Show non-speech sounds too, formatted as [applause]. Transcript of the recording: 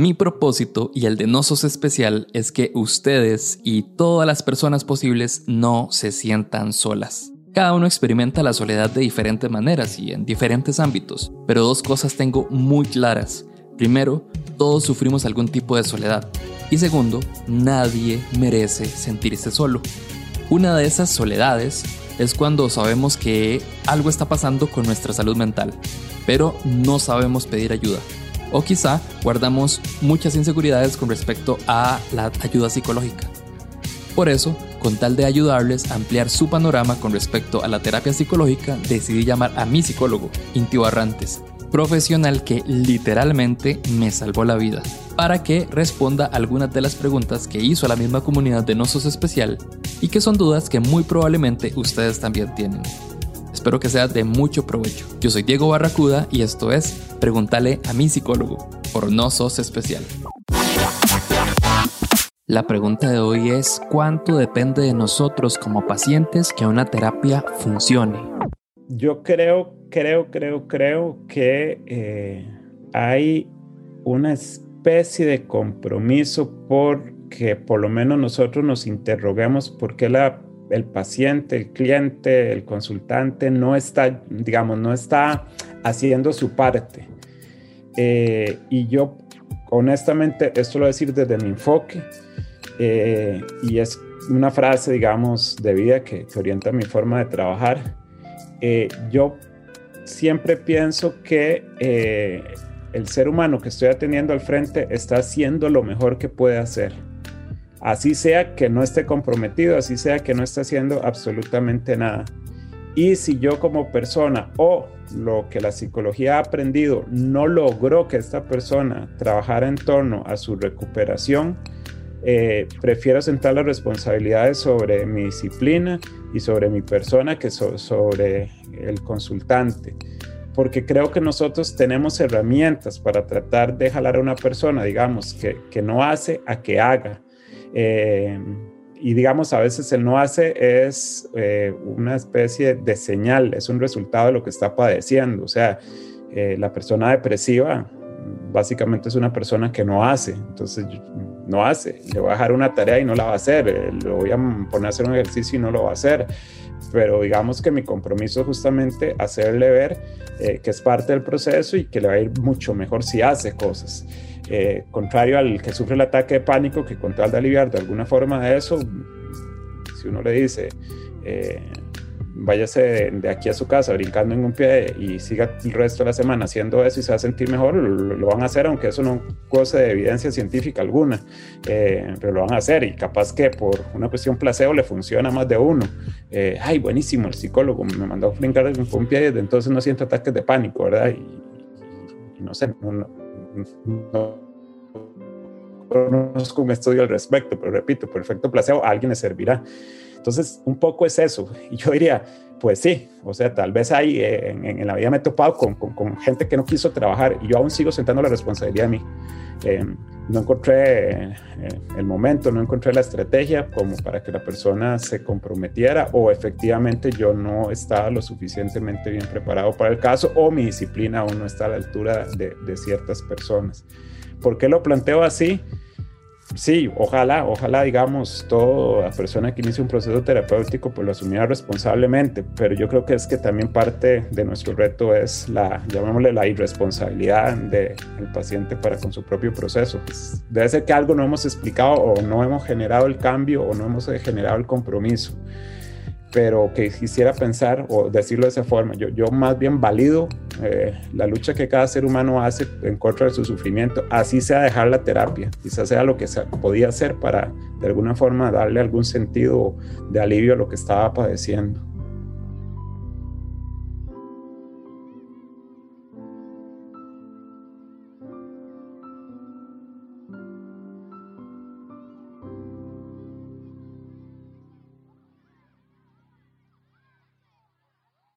Mi propósito y el de Nosos Especial es que ustedes y todas las personas posibles no se sientan solas. Cada uno experimenta la soledad de diferentes maneras y en diferentes ámbitos, pero dos cosas tengo muy claras. Primero, todos sufrimos algún tipo de soledad. Y segundo, nadie merece sentirse solo. Una de esas soledades es cuando sabemos que algo está pasando con nuestra salud mental, pero no sabemos pedir ayuda. O quizá guardamos muchas inseguridades con respecto a la ayuda psicológica. Por eso, con tal de ayudarles a ampliar su panorama con respecto a la terapia psicológica, decidí llamar a mi psicólogo, Inti Barrantes, profesional que literalmente me salvó la vida, para que responda algunas de las preguntas que hizo la misma comunidad de Nosos Especial y que son dudas que muy probablemente ustedes también tienen. Espero que sea de mucho provecho. Yo soy Diego Barracuda y esto es Pregúntale a mi psicólogo por Nosos Especial. La pregunta de hoy es ¿cuánto depende de nosotros como pacientes que una terapia funcione? Yo creo, creo, creo, creo que eh, hay una especie de compromiso porque por lo menos nosotros nos interroguemos por qué la, el paciente, el cliente, el consultante no está, digamos, no está haciendo su parte. Eh, y yo, honestamente, esto lo voy a decir desde mi enfoque, eh, y es una frase, digamos, de vida que, orienta mi forma de trabajar eh, yo siempre pienso que el ser humano que estoy atendiendo al frente está haciendo lo mejor que puede hacer. Así sea que no esté comprometido, así sea que no esté haciendo absolutamente nada. Y si yo como persona o lo que la psicología ha aprendido no logró que esta persona trabajara en torno a su recuperación, eh, prefiero sentar las responsabilidades sobre mi disciplina y sobre mi persona que sobre el consultante. Porque creo que nosotros tenemos herramientas para tratar de jalar a una persona, digamos, que, que no hace a que haga. Eh, y digamos, a veces el no hace es eh, una especie de señal, es un resultado de lo que está padeciendo. O sea, la persona depresiva básicamente es una persona que no hace. Entonces, no hace. Le voy a dejar una tarea y no la va a hacer. Eh, lo voy a poner a hacer un ejercicio y no lo va a hacer. Pero digamos que mi compromiso es justamente hacerle ver eh, que es parte del proceso y que le va a ir mucho mejor si hace cosas. Eh, contrario al que sufre el ataque de pánico, que con tal de aliviar de alguna forma de eso, si uno le dice, váyase de, aquí a su casa brincando en un pie y siga el resto de la semana haciendo eso y se va a sentir mejor, lo, van a hacer, aunque eso no goce de evidencia científica alguna, eh, pero lo van a hacer y capaz que por una cuestión placebo le funciona más de uno. Eh, ay, buenísimo, el psicólogo me mandó a brincar en un pie y entonces no siento ataques de pánico, ¿verdad? Y, no sé, no, no, no conozco un estudio al respecto, pero repito, perfecto placebo, a alguien le servirá. Entonces, un poco es eso. Y [laughs] yo diría, pues sí, o sea, tal vez hay, eh, en, la vida me he topado con, gente que no quiso trabajar y yo aún sigo sentando la responsabilidad a mí. Eh, no encontré eh, el momento, no encontré la estrategia como para que la persona se comprometiera o efectivamente yo no estaba lo suficientemente bien preparado para el caso o mi disciplina aún no está a la altura de, de ciertas personas. ¿Por qué lo planteo así? Sí, ojalá, ojalá, digamos, toda persona que inicie un proceso terapéutico pues lo asumiera responsablemente, pero yo creo que es que también parte de nuestro reto es la, llamémosle la irresponsabilidad del paciente para con su propio proceso. Debe ser que algo no hemos explicado o no hemos generado el cambio o no hemos generado el compromiso pero que quisiera pensar o decirlo de esa forma. Yo, yo más bien valido eh, la lucha que cada ser humano hace en contra de su sufrimiento, así sea dejar la terapia, quizás sea lo que se podía hacer para de alguna forma darle algún sentido de alivio a lo que estaba padeciendo.